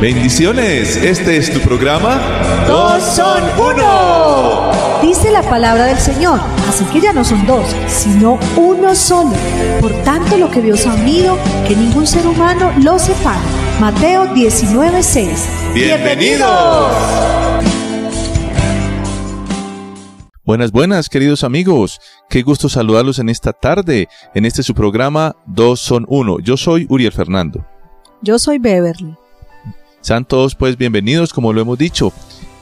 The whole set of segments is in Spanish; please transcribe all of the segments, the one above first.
Bendiciones, este es tu programa. Dos son uno. Dice la palabra del Señor, así que ya no son dos, sino uno solo. Por tanto, lo que Dios ha unido, que ningún ser humano lo separe. Mateo 19:6. Bienvenidos. Buenas, buenas, queridos amigos. Qué gusto saludarlos en esta tarde, en este su programa Dos son uno. Yo soy Uriel Fernando. Yo soy Beverly. Sean todos pues bienvenidos, como lo hemos dicho,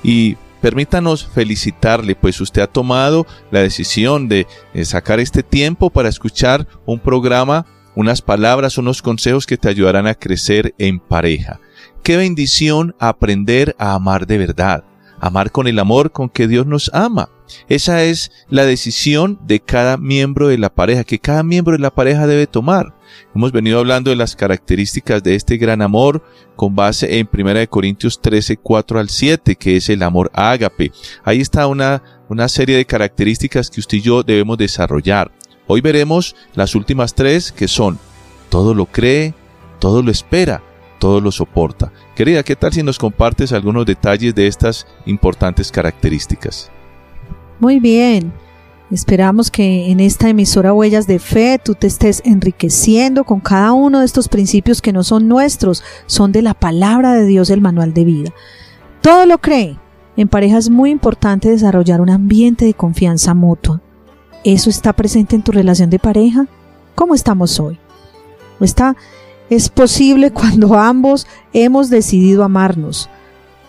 y permítanos felicitarle, pues usted ha tomado la decisión de sacar este tiempo para escuchar un programa, unas palabras, unos consejos que te ayudarán a crecer en pareja. Qué bendición aprender a amar de verdad, amar con el amor con que Dios nos ama. Esa es la decisión de cada miembro de la pareja, que cada miembro de la pareja debe tomar. Hemos venido hablando de las características de este gran amor con base en 1 Corintios 13, 4 al 7, que es el amor ágape. Ahí está una, una serie de características que usted y yo debemos desarrollar. Hoy veremos las últimas tres que son todo lo cree, todo lo espera, todo lo soporta. Querida, ¿qué tal si nos compartes algunos detalles de estas importantes características? Muy bien. Esperamos que en esta emisora Huellas de Fe tú te estés enriqueciendo con cada uno de estos principios que no son nuestros, son de la palabra de Dios, el manual de vida. Todo lo cree. En pareja es muy importante desarrollar un ambiente de confianza mutua. ¿Eso está presente en tu relación de pareja? ¿Cómo estamos hoy? está es posible cuando ambos hemos decidido amarnos,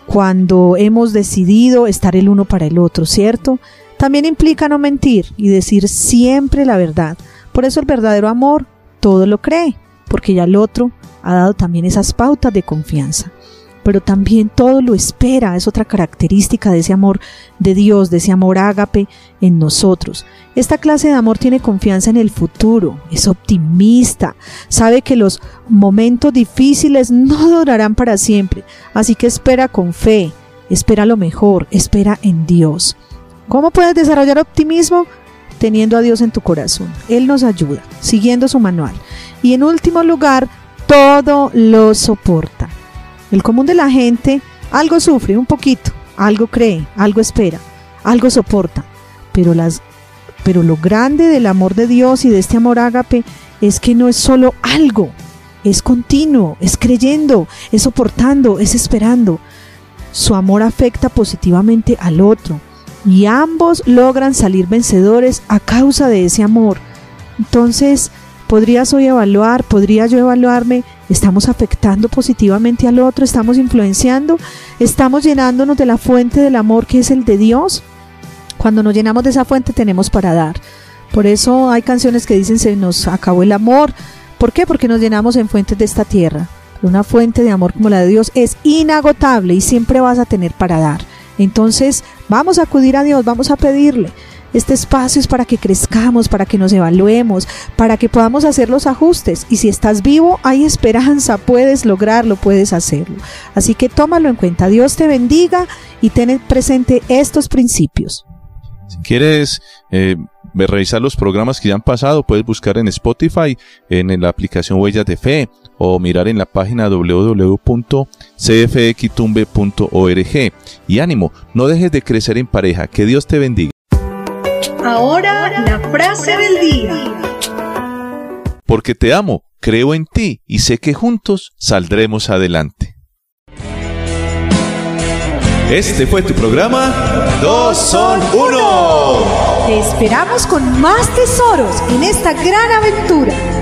cuando hemos decidido estar el uno para el otro, ¿cierto? También implica no mentir y decir siempre la verdad. Por eso el verdadero amor todo lo cree, porque ya el otro ha dado también esas pautas de confianza. Pero también todo lo espera, es otra característica de ese amor de Dios, de ese amor ágape en nosotros. Esta clase de amor tiene confianza en el futuro, es optimista, sabe que los momentos difíciles no durarán para siempre, así que espera con fe, espera lo mejor, espera en Dios. ¿Cómo puedes desarrollar optimismo? Teniendo a Dios en tu corazón. Él nos ayuda, siguiendo su manual. Y en último lugar, todo lo soporta. El común de la gente algo sufre, un poquito, algo cree, algo espera, algo soporta. Pero, las, pero lo grande del amor de Dios y de este amor ágape es que no es solo algo, es continuo, es creyendo, es soportando, es esperando. Su amor afecta positivamente al otro, y ambos logran salir vencedores a causa de ese amor. Entonces, podrías hoy evaluar, podría yo evaluarme, estamos afectando positivamente al otro, estamos influenciando, estamos llenándonos de la fuente del amor que es el de Dios. Cuando nos llenamos de esa fuente tenemos para dar. Por eso hay canciones que dicen se nos acabó el amor. ¿Por qué? Porque nos llenamos en fuentes de esta tierra. Una fuente de amor como la de Dios es inagotable y siempre vas a tener para dar. Entonces, vamos a acudir a Dios, vamos a pedirle. Este espacio es para que crezcamos, para que nos evaluemos, para que podamos hacer los ajustes. Y si estás vivo, hay esperanza, puedes lograrlo, puedes hacerlo. Así que tómalo en cuenta. Dios te bendiga y ten presente estos principios. Si quieres eh, revisar los programas que ya han pasado, puedes buscar en Spotify, en, la aplicación Huellas de Fe o mirar en la página www.cfxtumbe.org. Y ánimo, no dejes de crecer en pareja. Que Dios te bendiga. Ahora la frase del día. Porque te amo, creo en ti y sé que juntos saldremos adelante. Este fue tu programa Dos son uno. Te esperamos con más tesoros en esta gran aventura.